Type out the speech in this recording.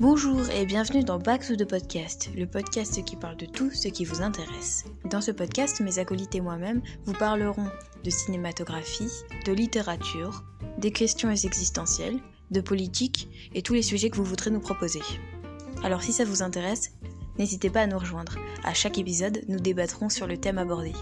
Bonjour et bienvenue dans Back to the Podcast, le podcast qui parle de tout ce qui vous intéresse. Dans ce podcast, mes acolytes et moi-même vous parlerons de cinématographie, de littérature, des questions existentielles, de politique et tous les sujets que vous voudrez nous proposer. Alors si ça vous intéresse, n'hésitez pas à nous rejoindre. À chaque épisode, nous débattrons sur le thème abordé.